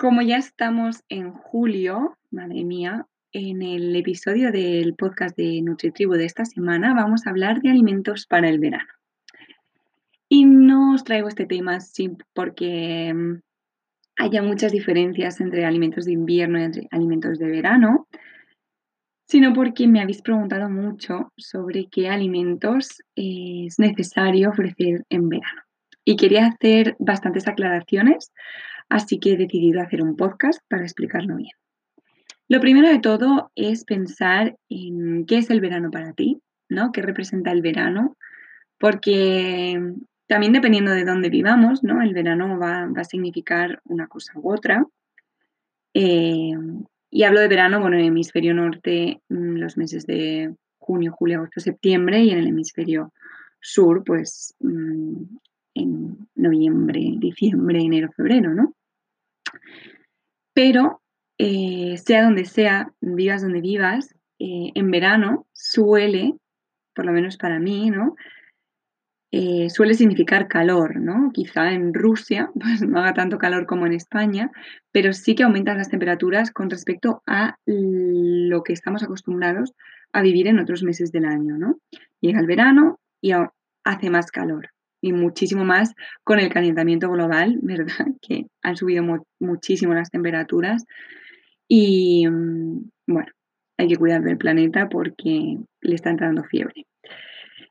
Como ya estamos en julio, madre mía, en el episodio del podcast de NutriTribu de esta semana vamos a hablar de alimentos para el verano. Y no os traigo este tema porque mm, haya muchas diferencias entre alimentos de invierno y entre alimentos de verano, sino porque me habéis preguntado mucho sobre qué alimentos es necesario ofrecer en verano. Y quería hacer bastantes aclaraciones Así que he decidido hacer un podcast para explicarlo bien. Lo primero de todo es pensar en qué es el verano para ti, ¿no? ¿Qué representa el verano? Porque también dependiendo de dónde vivamos, ¿no? El verano va, a significar una cosa u otra. Eh, y hablo de verano, bueno, en el hemisferio norte, mm, los meses de junio, julio, agosto, septiembre, y en el hemisferio sur, pues mm, en noviembre, diciembre, enero, febrero, ¿no? Pero eh, sea donde sea, vivas donde vivas, eh, en verano suele, por lo menos para mí, ¿no? Eh, suele significar calor, ¿no? Quizá en Rusia pues, no haga tanto calor como en España, pero sí que aumentan las temperaturas con respecto a lo que estamos acostumbrados a vivir en otros meses del año, ¿no? Llega el verano y hace más calor y muchísimo más con el calentamiento global, ¿verdad? Que han subido muchísimo las temperaturas y mm, bueno, hay que cuidar del planeta porque le está entrando fiebre.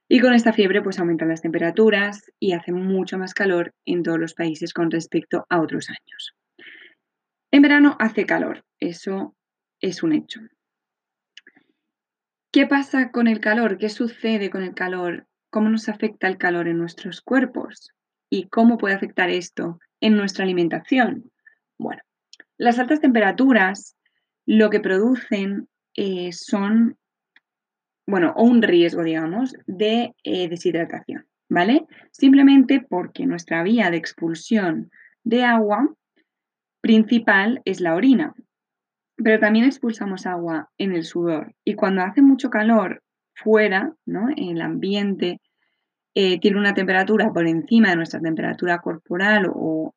Y con esta fiebre pues aumentan las temperaturas y hace mucho más calor en todos los países con respecto a otros años. En verano hace calor, eso es un hecho. ¿Qué pasa con el calor? ¿Qué sucede con el calor? Cómo nos afecta el calor en nuestros cuerpos y cómo puede afectar esto en nuestra alimentación. Bueno, las altas temperaturas lo que producen eh, son, bueno, o un riesgo, digamos, de eh, deshidratación, ¿vale? Simplemente porque nuestra vía de expulsión de agua principal es la orina, pero también expulsamos agua en el sudor y cuando hace mucho calor fuera, ¿no? el ambiente eh, tiene una temperatura por encima de nuestra temperatura corporal o,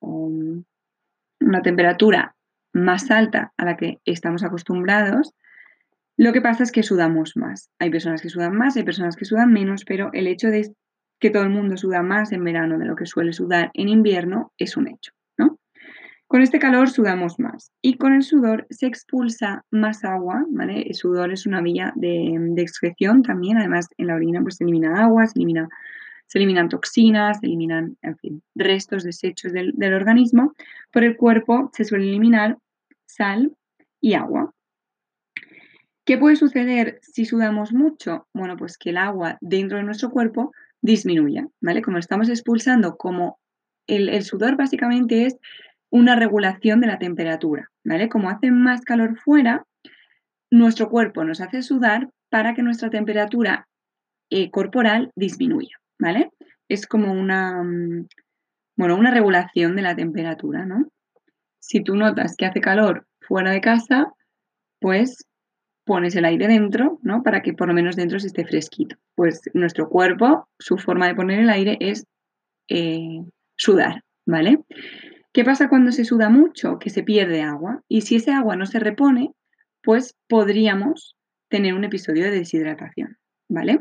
una temperatura más alta a la que estamos acostumbrados, lo que pasa es que sudamos más. Hay personas que sudan más, hay personas que sudan menos, pero el hecho de que todo el mundo suda más en verano de lo que suele sudar en invierno es un hecho. Con este calor sudamos más y con el sudor se expulsa más agua, ¿vale? El sudor es una vía de, excreción también, además en la orina pues se elimina agua, se, elimina, eliminan toxinas, se eliminan, en fin, restos, desechos del, organismo. Por el cuerpo se suele eliminar sal y agua. ¿Qué puede suceder si sudamos mucho? Bueno, pues que el agua dentro de nuestro cuerpo disminuya, ¿vale? Como estamos expulsando, como el sudor básicamente es una regulación de la temperatura, ¿vale? Como hace más calor fuera, nuestro cuerpo nos hace sudar para que nuestra temperatura eh, corporal disminuya, ¿vale? Es como una, mm, bueno, una regulación de la temperatura, ¿no? Si tú notas que hace calor fuera de casa, pues pones el aire dentro, ¿no? Para que por lo menos dentro se esté fresquito. Pues nuestro cuerpo, su forma de poner el aire es eh, sudar, ¿vale? ¿Qué pasa cuando se suda mucho? Que se pierde agua. Y si ese agua no se repone, pues podríamos tener un episodio de deshidratación, ¿vale?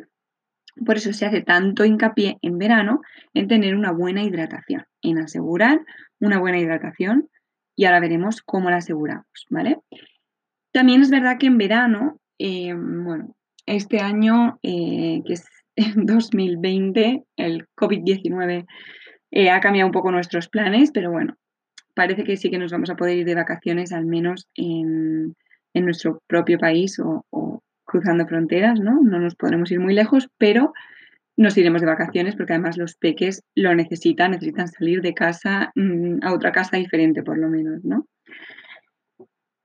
Por eso se hace tanto hincapié en verano en tener una buena hidratación, en asegurar una buena hidratación y ahora veremos cómo la aseguramos, ¿vale? También es verdad que en verano, eh, bueno, este año, eh, que es 2020, el COVID-19 eh, ha cambiado un poco nuestros planes, pero bueno, parece que sí que nos vamos a poder ir de vacaciones, al menos en, nuestro propio país o, cruzando fronteras, ¿no? No nos podremos ir muy lejos, pero nos iremos de vacaciones porque además los peques lo necesitan, necesitan salir de casa mm, a otra casa diferente por lo menos, ¿no?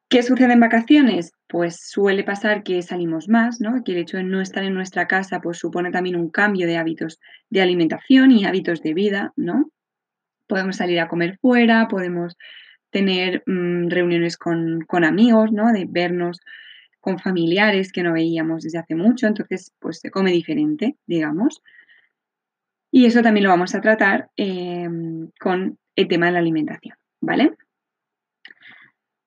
¿Qué sucede en vacaciones? Pues suele pasar que salimos más, ¿no? Que el hecho de no estar en nuestra casa pues supone también un cambio de hábitos de alimentación y hábitos de vida, ¿no? Podemos salir a comer fuera, podemos tener mm, reuniones con, con, amigos, ¿no? De vernos con familiares que no veíamos desde hace mucho, entonces pues se come diferente, digamos. Y eso también lo vamos a tratar em, con el tema de la alimentación, ¿vale?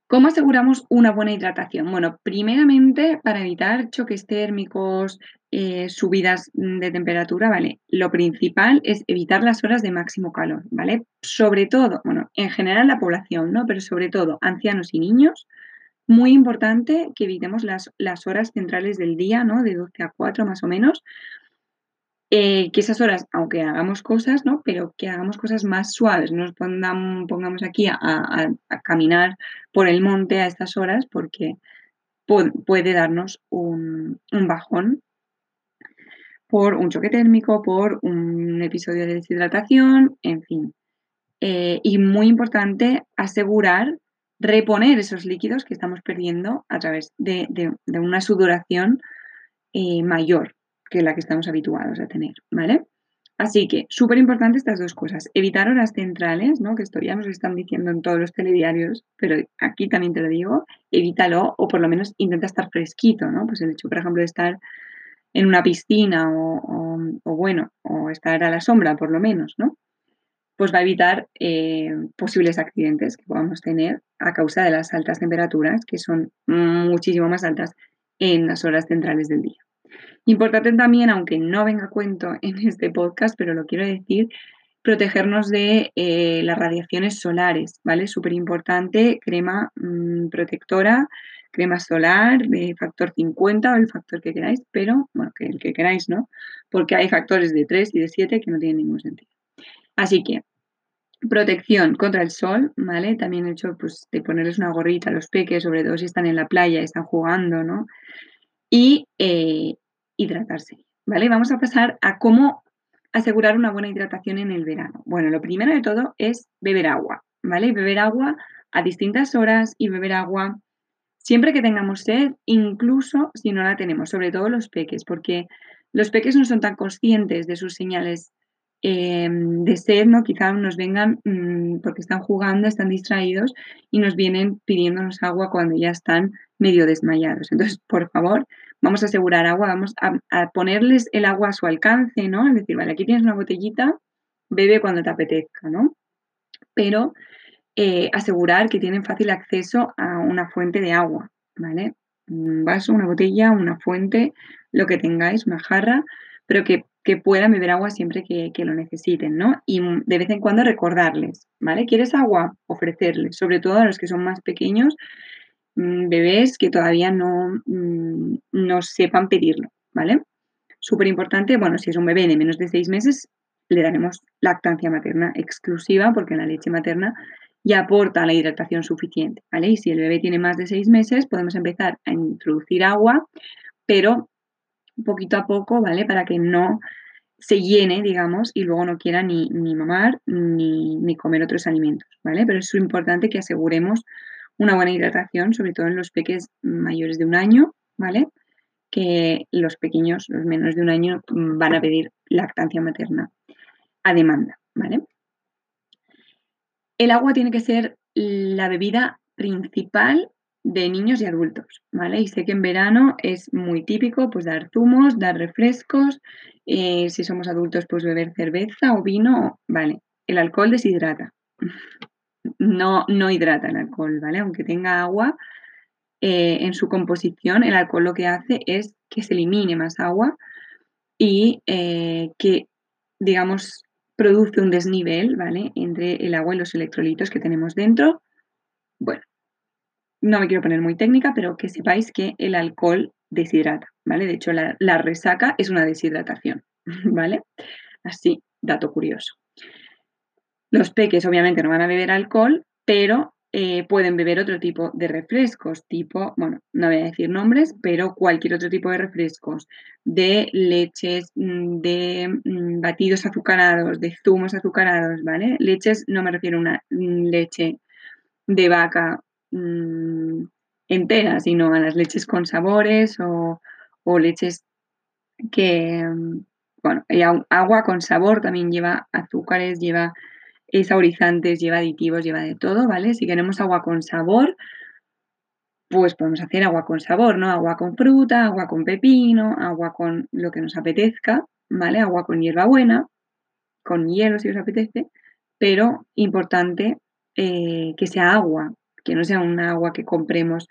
¿Cómo aseguramos una buena hidratación? Bueno, primeramente para evitar choques térmicos, eh, subidas de temperatura, ¿vale? Lo principal es evitar las horas de máximo calor, ¿vale? Sobre todo, bueno, en general la población, ¿no? Pero sobre todo ancianos y niños, muy importante que evitemos las, las horas centrales del día, ¿no? De 12 a 4 más o menos, eh, que esas horas, aunque hagamos cosas, ¿no? Pero que hagamos cosas más suaves, no nos pongamos, aquí a, caminar por el monte a estas horas porque puede darnos un, bajón por un choque térmico, por un episodio de deshidratación, en fin. Eh, y muy importante asegurar reponer esos líquidos que estamos perdiendo a través de, una sudoración eh, mayor, que la que estamos habituados a tener, ¿vale? Así que, súper importante estas dos cosas. Evitar horas centrales, ¿no? Que esto ya nos están diciendo en todos los telediarios, pero aquí también te lo digo, evítalo o por lo menos intenta estar fresquito, ¿no? Pues el hecho, por ejemplo, de estar en una piscina o, bueno, o estar a la sombra por lo menos, ¿no? Pues va a evitar eh, posibles accidentes que podamos tener a causa de las altas temperaturas, que son muchísimo más altas en las horas centrales del día. Importante también, aunque no venga a cuento en este podcast, pero lo quiero decir, protegernos de eh, las radiaciones solares, ¿vale? Súper importante, crema mm, protectora, crema solar de factor 50 o el factor que queráis, pero, bueno, que el que queráis, ¿no? Porque hay factores de 3 y de 7 que no tienen ningún sentido. Así que, protección contra el sol, ¿vale? También he hecho pues, de ponerles una gorrita a los peques, sobre todo si están en la playa, están jugando, ¿no? Y eh, hidratarse, ¿vale? Vamos a pasar a cómo asegurar una buena hidratación en el verano. Bueno, lo primero de todo es beber agua, ¿vale? Beber agua a distintas horas y beber agua siempre que tengamos sed, incluso si no la tenemos, sobre todo los peques, porque los peques no son tan conscientes de sus señales em, de sed, ¿no? Quizá nos vengan mm, porque están jugando, están distraídos y nos vienen pidiéndonos agua cuando ya están medio desmayados. Entonces, por favor, vamos a asegurar agua, vamos a, ponerles el agua a su alcance, ¿no? Es decir, vale, aquí tienes una botellita, bebe cuando te apetezca, ¿no? Pero eh, asegurar que tienen fácil acceso a una fuente de agua, ¿vale? Un vaso, una botella, una fuente, lo que tengáis, una jarra, pero que, puedan beber agua siempre que, que, lo necesiten, ¿no? Y de vez en cuando recordarles, ¿vale? ¿Quieres agua? Ofrecerles, sobre todo a los que son más pequeños, bebés que todavía no, mm, no sepan pedirlo, ¿vale? Súper importante, bueno, si es un bebé de menos de seis meses, le daremos lactancia materna exclusiva porque la leche materna ya aporta la hidratación suficiente, ¿vale? Y si el bebé tiene más de seis meses, podemos empezar a introducir agua, pero poquito a poco, ¿vale? Para que no se llene, digamos, y luego no quiera ni, ni mamar ni, ni comer otros alimentos, ¿vale? Pero es importante que aseguremos una buena hidratación, sobre todo en los peques mayores de un año, ¿vale? Que los pequeños, los menos de un año, mm, van a pedir lactancia materna a demanda, ¿vale? El agua tiene que ser la bebida principal de niños y adultos, ¿vale? Y sé que en verano es muy típico pues dar zumos, dar refrescos, eh, si somos adultos pues beber cerveza o vino, ¿vale? El alcohol deshidrata, no, no hidrata el alcohol, ¿vale? Aunque tenga agua, eh, en su composición el alcohol lo que hace es que se elimine más agua y eh, que, digamos, produce un desnivel, ¿vale? Entre el agua y los electrolitos que tenemos dentro. Bueno, no me quiero poner muy técnica, pero que sepáis que el alcohol deshidrata, ¿vale? De hecho, la, la resaca es una deshidratación, ¿vale? Así, dato curioso. Los peques obviamente no van a beber alcohol, pero eh, pueden beber otro tipo de refrescos, tipo, bueno, no voy a decir nombres, pero cualquier otro tipo de refrescos, de leches, mm, de mm, batidos azucarados, de zumos azucarados, ¿vale? Leches, no me refiero a una mm, leche de vaca entera, sino a las leches con sabores o, o leches que, bueno, agua con sabor también lleva azúcares, lleva saborizantes, lleva aditivos, lleva de todo, ¿vale? Si queremos agua con sabor, pues podemos hacer agua con sabor, ¿no? Agua con fruta, agua con pepino, agua con lo que nos apetezca, ¿vale? Agua con hierbabuena, con hielo si os apetece, pero importante eh, que sea agua, que no sea un agua que compremos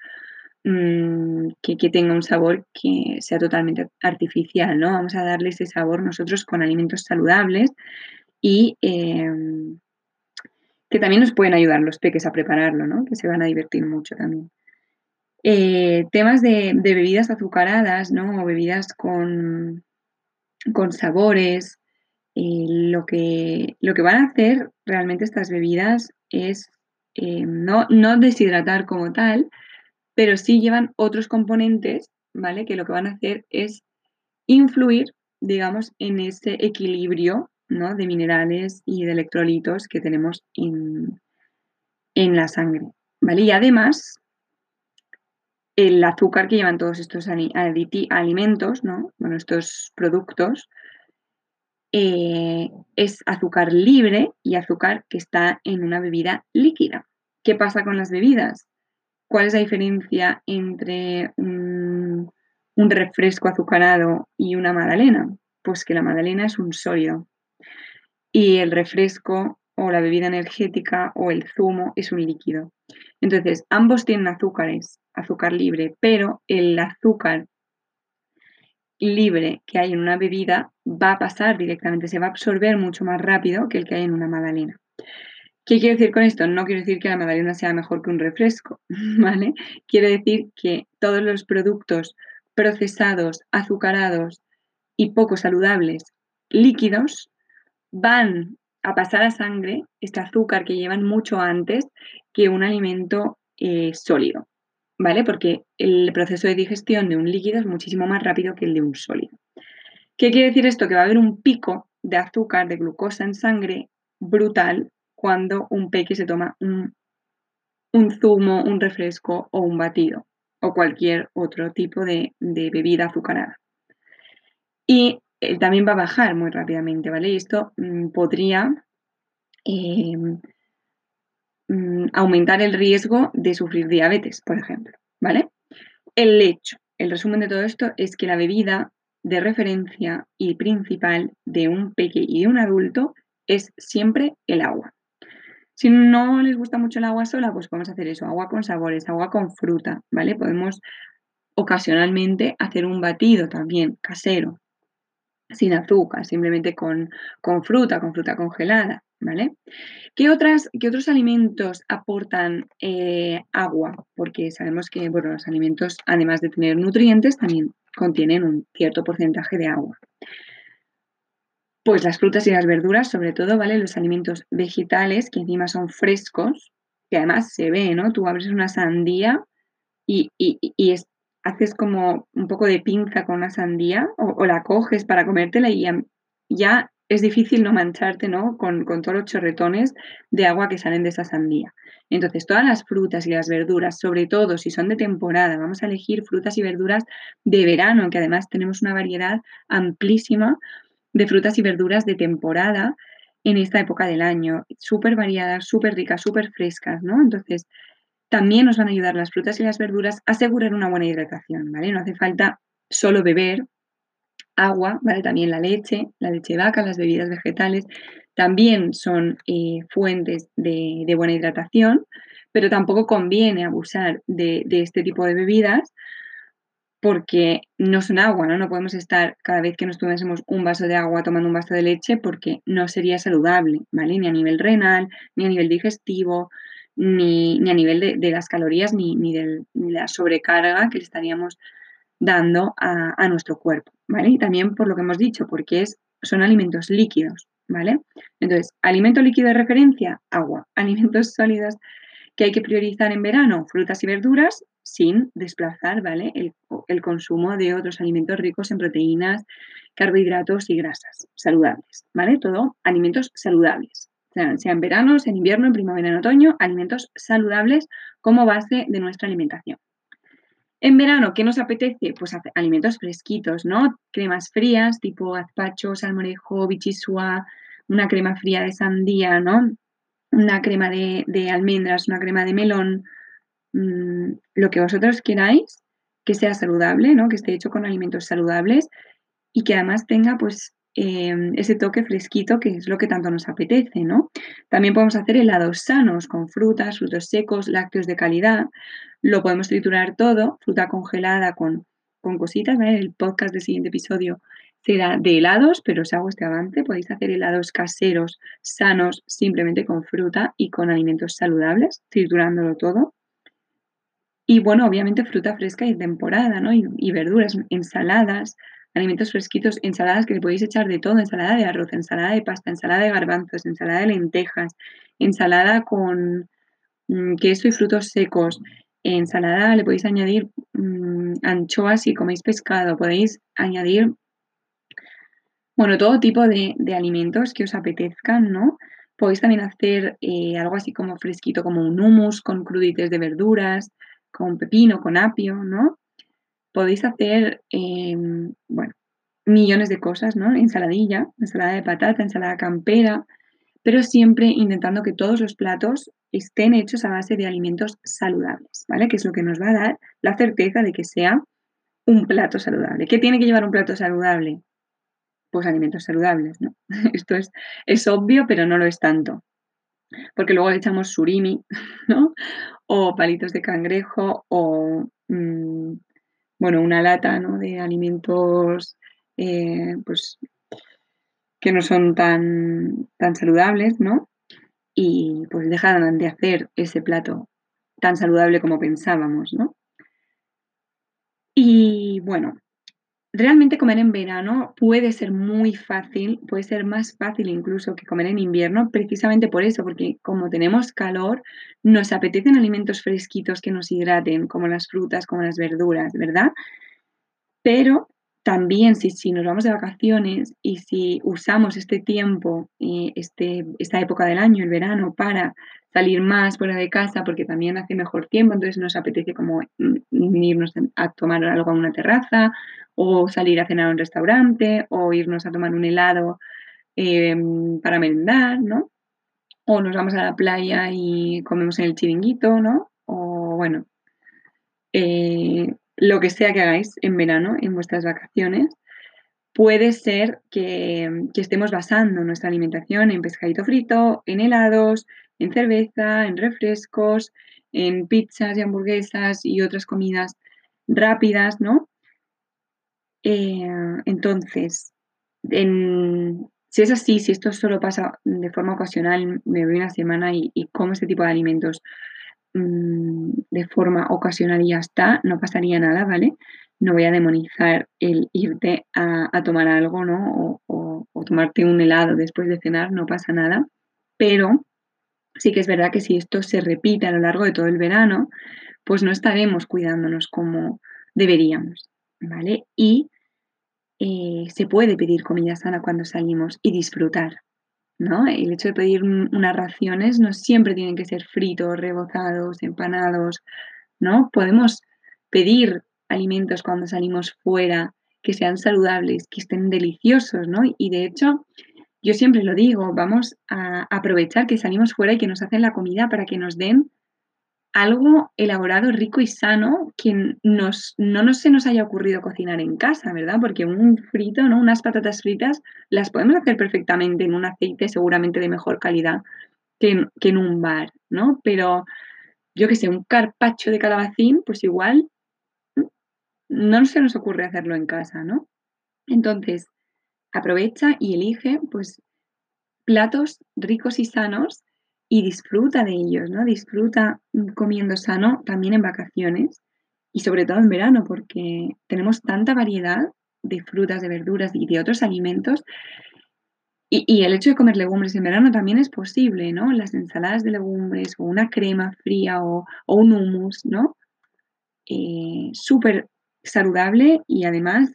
mm, que, tenga un sabor que sea totalmente artificial, ¿no? Vamos a darle ese sabor nosotros con alimentos saludables y em, que también nos pueden ayudar los peques a prepararlo, ¿no? Que se van a divertir mucho también. Eh, temas de, bebidas azucaradas, ¿no? O bebidas con, con sabores. Eh, lo, que, lo que van a hacer realmente estas bebidas es eh, no, no deshidratar como tal, pero sí llevan otros componentes, ¿vale? Que lo que van a hacer es influir, digamos, en ese equilibrio de minerales y de electrolitos que tenemos en, la sangre. ¿vale? Y además, el azúcar que llevan todos estos alimentos, ¿no? bueno, estos productos, eh, es azúcar libre y azúcar que está en una bebida líquida. ¿Qué pasa con las bebidas? ¿Cuál es la diferencia entre un, un refresco azucarado y una magdalena? Pues que la magdalena es un sólido y el refresco o la bebida energética o el zumo es un líquido. Entonces, ambos tienen azúcares, azúcar libre, pero el azúcar libre que hay en una bebida va a pasar directamente, se va a absorber mucho más rápido que el que hay en una magdalena. ¿Qué quiero decir con esto? No quiero decir que la magdalena sea mejor que un refresco, ¿vale? Quiero decir que todos los productos procesados, azucarados y poco saludables líquidos van a pasar a sangre este azúcar que llevan mucho antes que un alimento eh, sólido, ¿vale? Porque el proceso de digestión de un líquido es muchísimo más rápido que el de un sólido. ¿Qué quiere decir esto? Que va a haber un pico de azúcar, de glucosa en sangre brutal cuando un peque se toma un, zumo, un refresco o un batido o cualquier otro tipo de, de bebida azucarada. Y eh, también va a bajar muy rápidamente, ¿vale? Y esto mm, podría em, mm, aumentar el riesgo de sufrir diabetes, por ejemplo, ¿vale? El hecho, el resumen de todo esto es que la bebida de referencia y principal de un pequeño y de un adulto es siempre el agua. Si no les gusta mucho el agua sola, pues podemos hacer eso, agua con sabores, agua con fruta, ¿vale? Podemos ocasionalmente hacer un batido también casero, sin azúcar, simplemente con, fruta, con fruta congelada, ¿vale? ¿Qué, otras, qué otros alimentos aportan eh, agua? Porque sabemos que bueno, los alimentos, además de tener nutrientes, también contienen un cierto porcentaje de agua. Pues las frutas y las verduras, sobre todo, ¿vale? Los alimentos vegetales, que encima son frescos, que además se ve, ¿no? Tú abres una sandía y, y, y es haces como un poco de pinza con una sandía o, la coges para comértela y ya, es difícil no mancharte ¿no? Con, todos los chorretones de agua que salen de esa sandía. Entonces, todas las frutas y las verduras, sobre todo si son de temporada, vamos a elegir frutas y verduras de verano, que además tenemos una variedad amplísima de frutas y verduras de temporada en esta época del año, súper variadas, súper ricas, súper frescas, ¿no? Entonces, también nos van a ayudar las frutas y las verduras a asegurar una buena hidratación, ¿vale? No hace falta solo beber agua, ¿vale? También la leche, la leche de vaca, las bebidas vegetales, también son eh, fuentes de, buena hidratación, pero tampoco conviene abusar de, este tipo de bebidas porque no son agua, ¿no? No podemos estar cada vez que nos tomásemos un vaso de agua tomando un vaso de leche porque no sería saludable, ¿vale? Ni a nivel renal, ni a nivel digestivo, ni, a nivel de, las calorías, ni, ni, de la sobrecarga que le estaríamos dando a, nuestro cuerpo, ¿vale? Y también por lo que hemos dicho, porque es, son alimentos líquidos, ¿vale? Entonces, alimento líquido de referencia, agua. Alimentos sólidos que hay que priorizar en verano, frutas y verduras, sin desplazar, ¿vale? El, el consumo de otros alimentos ricos en proteínas, carbohidratos y grasas saludables, ¿vale? Todo alimentos saludables sea en verano, en invierno, en primavera, en otoño, alimentos saludables como base de nuestra alimentación. En verano, ¿qué nos apetece? Pues alimentos fresquitos, ¿no? Cremas frías, tipo azpacho, salmorejo, bichisua, una crema fría de sandía, ¿no? Una crema de, almendras, una crema de melón, mm, lo que vosotros queráis, que sea saludable, ¿no? Que esté hecho con alimentos saludables y que además tenga, pues, Em, ese toque fresquito que es lo que tanto nos apetece, ¿no? También podemos hacer helados sanos con frutas, frutos secos, lácteos de calidad. Lo podemos triturar todo, fruta congelada con, con cositas, El podcast del siguiente episodio será de helados, pero os hago este avance. Podéis hacer helados caseros, sanos, simplemente con fruta y con alimentos saludables, triturándolo todo. Y bueno, obviamente fruta fresca y temporada, ¿no? y verduras, ensaladas, alimentos fresquitos, ensaladas que le podéis echar de todo, ensalada de arroz, ensalada de pasta, ensalada de garbanzos, ensalada de lentejas, ensalada con mm, queso y frutos secos, ensalada le podéis añadir mm, anchoas si coméis pescado, podéis añadir, bueno, todo tipo de, alimentos que os apetezcan, ¿no? Podéis también hacer eh, algo así como fresquito, como un hummus con crudites de verduras, con pepino, con apio, ¿no? Podéis hacer, em, bueno, millones de cosas, ¿no? Ensaladilla, ensalada de patata, ensalada campera, pero siempre intentando que todos los platos estén hechos a base de alimentos saludables, ¿vale? Que es lo que nos va a dar la certeza de que sea un plato saludable. ¿Qué tiene que llevar un plato saludable? Pues alimentos saludables, ¿no? Esto es, es obvio, pero no lo es tanto. Porque luego le echamos surimi, ¿no? O palitos de cangrejo o mm, bueno, una lata de alimentos eh, pues, que no son tan, tan saludables, ¿no? Y pues dejan de hacer ese plato tan saludable como pensábamos, ¿no? Y bueno, Realmente comer en verano puede ser muy fácil, puede ser más fácil incluso que comer en invierno, precisamente por eso, porque como tenemos calor, nos apetecen alimentos fresquitos que nos hidraten, como las frutas, como las verduras, ¿verdad? Pero también si, si nos vamos de vacaciones y si usamos este tiempo, este, esta época del año, el verano, para salir más fuera de casa porque también hace mejor tiempo, entonces nos apetece como mm, irnos a tomar algo en una terraza o salir a cenar a un restaurante o irnos a tomar un helado em, para merendar, ¿no? O nos vamos a la playa y comemos en el chiringuito, ¿no? O bueno, eh, lo que sea que hagáis en verano, en vuestras vacaciones, puede ser que, estemos basando nuestra alimentación en pescadito frito, en helados, en cerveza, en refrescos, en pizzas y hamburguesas y otras comidas rápidas, ¿no? Eh, entonces, si es así, si esto solo pasa de forma ocasional, me voy una semana y, como este tipo de alimentos mm, de forma ocasional y ya está, no pasaría nada, ¿vale? No voy a demonizar el irte a, tomar algo, ¿no? O, o, tomarte un helado después de cenar, no pasa nada. Pero sí que es verdad que si esto se repite a lo largo de todo el verano, pues no estaremos cuidándonos como deberíamos. ¿vale? Y eh, se puede pedir comida sana cuando salimos y disfrutar, ¿no? El hecho de pedir unas raciones no siempre tienen que ser fritos, rebozados, empanados, ¿no? Podemos pedir alimentos cuando salimos fuera que sean saludables, que estén deliciosos, ¿no? Y de hecho, yo siempre lo digo, vamos a aprovechar que salimos fuera y que nos hacen la comida para que nos den algo elaborado, rico y sano que nos, no nos se nos haya ocurrido cocinar en casa, ¿verdad? Porque un frito, ¿no? Unas patatas fritas las podemos hacer perfectamente en un aceite seguramente de mejor calidad que en, que en un bar, ¿no? Pero yo que sé, un carpacho de calabacín, pues igual no se nos ocurre hacerlo en casa, ¿no? Entonces, aprovecha y elige, pues, platos ricos y sanos y disfruta de ellos, ¿no? Disfruta mm, comiendo sano también en vacaciones y sobre todo en verano, porque tenemos tanta variedad de frutas, de verduras y de otros alimentos. Y, el hecho de comer legumbres en verano también es posible, ¿no? Las ensaladas de legumbres o una crema fría o, un hummus, ¿no? Eh, súper saludable y además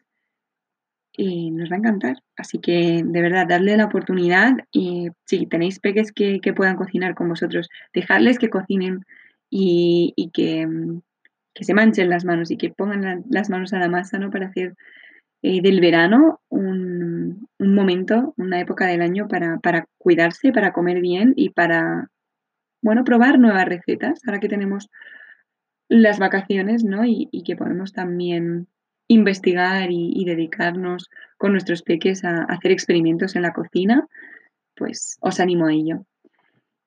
eh, nos va a encantar. Así que de verdad, darle la oportunidad y si tenéis peques que, puedan cocinar con vosotros, dejarles que cocinen y, que, mm, que, se manchen las manos y que pongan las manos a la masa ¿no? para hacer eh, del verano un, un, momento, una época del año para, para cuidarse, para comer bien y para, bueno, probar nuevas recetas. Ahora que tenemos las vacaciones, ¿no? Y, que podemos también investigar y, dedicarnos con nuestros peques a, hacer experimentos en la cocina, pues os animo a ello.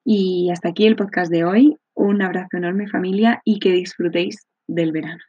Y hasta aquí el podcast de hoy. Un abrazo enorme familia y que disfrutéis del verano.